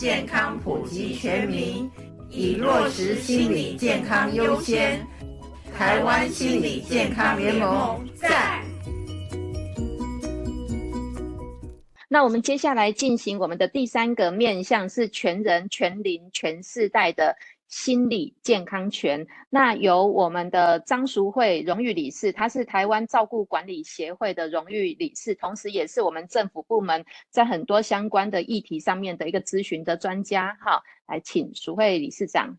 健康普及全民，以落实心理健康优先。台湾心理健康联盟在。那我们接下来进行我们的第三个面向，是全人、全龄、全世代的心理健康权。那由我们的张淑慧荣誉理事，她是台湾照顾管理协会的荣誉理事，同时也是我们政府部门在很多相关的议题上面的一个咨询的专家。哈，来请淑慧理事长。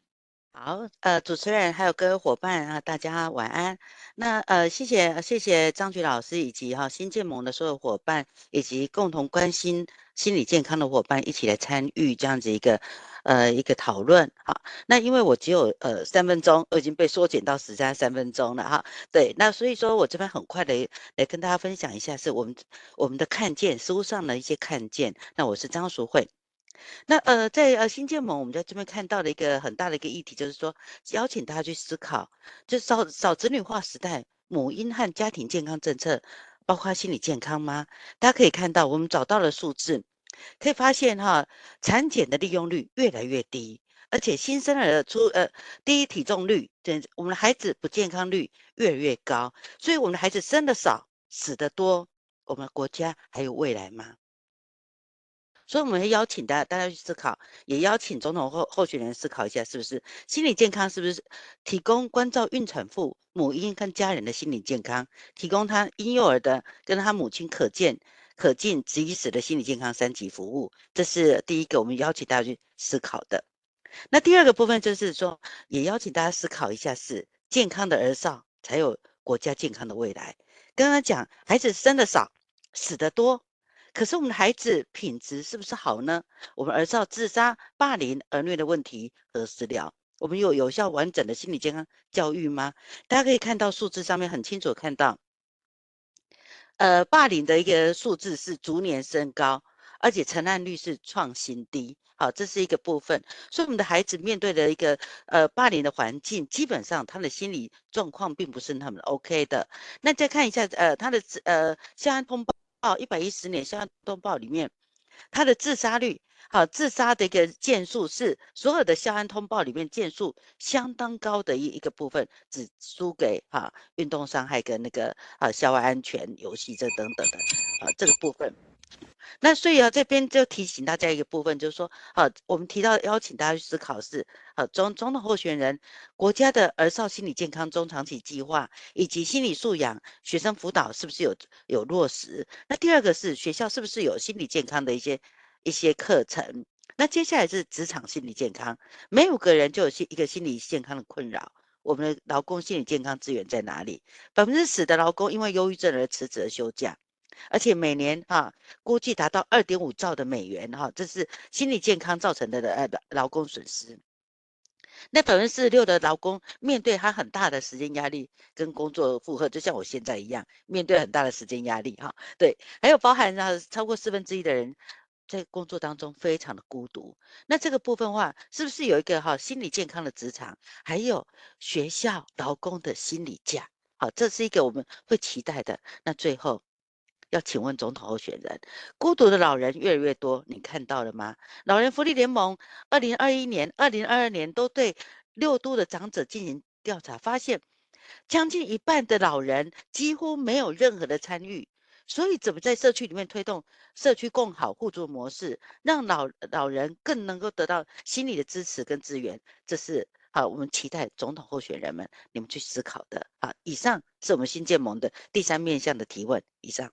好，呃，主持人还有各位伙伴啊，大家晚安。那呃，谢谢谢谢张菊老师以及哈、啊、心健盟的所有伙伴，以及共同关心心理健康的伙伴，一起来参与这样子一个呃一个讨论。哈，那因为我只有呃三分钟，我已经被缩减到只剩三分钟了哈。对，那所以说我这边很快的来跟大家分享一下，是我们我们的看见，书上的一些看见。那我是张淑慧。那呃，在呃新建盟，我们在这边看到的一个很大的一个议题，就是说邀请大家去思考，就少少子女化时代，母婴和家庭健康政策，包括心理健康吗？大家可以看到，我们找到了数字，可以发现哈，产检的利用率越来越低，而且新生儿的出呃低体重率，这我们的孩子不健康率越来越高，所以我们的孩子生的少，死的多，我们的国家还有未来吗？所以我们会邀请大家，大家去思考，也邀请总统候候选人思考一下，是不是心理健康，是不是提供关照孕产妇、母婴跟家人的心理健康，提供他婴幼儿的跟他母亲可见、可进、即时的心理健康三级服务，这是第一个我们邀请大家去思考的。那第二个部分就是说，也邀请大家思考一下，是健康的儿少才有国家健康的未来。刚刚讲孩子生的少，死的多。可是我们的孩子品质是不是好呢？我们儿少自杀、霸凌、儿虐的问题何时了？我们有有效完整的心理健康教育吗？大家可以看到数字上面很清楚看到，呃，霸凌的一个数字是逐年升高，而且成案率是创新低。好，这是一个部分。所以我们的孩子面对的一个呃霸凌的环境，基本上他的心理状况并不是那么 OK 的。那再看一下呃他的呃校安通报。一百一十年校安通报里面，他的自杀率，好，自杀的一个件数是所有的校安通报里面件数相当高的一一个部分，只输给哈运动伤害跟那个啊校外安全游戏这等等的啊这个部分。那所以啊，这边就提醒大家一个部分，就是说，啊，我们提到邀请大家去思考是，啊，中中的候选人国家的儿少心理健康中长期计划以及心理素养学生辅导是不是有有落实？那第二个是学校是不是有心理健康的一些一些课程？那接下来是职场心理健康，每五个人就有心一个心理健康的困扰，我们的劳工心理健康资源在哪里？百分之十的劳工因为忧郁症而辞职休假。而且每年哈、估计达到二点五兆的美元哈、这是心理健康造成的呃劳工损失。那百分之四十六的劳工面对他很大的时间压力跟工作负荷，就像我现在一样，面对很大的时间压力哈、对，还有包含啊，超过四分之一的人在工作当中非常的孤独。那这个部分话，是不是有一个哈、心理健康的职场，还有学校劳工的心理假？好，这是一个我们会期待的。那最后。要请问总统候选人，孤独的老人越来越多，你看到了吗？老人福利联盟二零二一年、二零二二年都对六都的长者进行调查，发现将近一半的老人几乎没有任何的参与。所以，怎么在社区里面推动社区共好互助模式，让老老人更能够得到心理的支持跟资源？这是。好，我们期待总统候选人们你们去思考的。好，以上是我们新建盟的第三面向的提问。以上。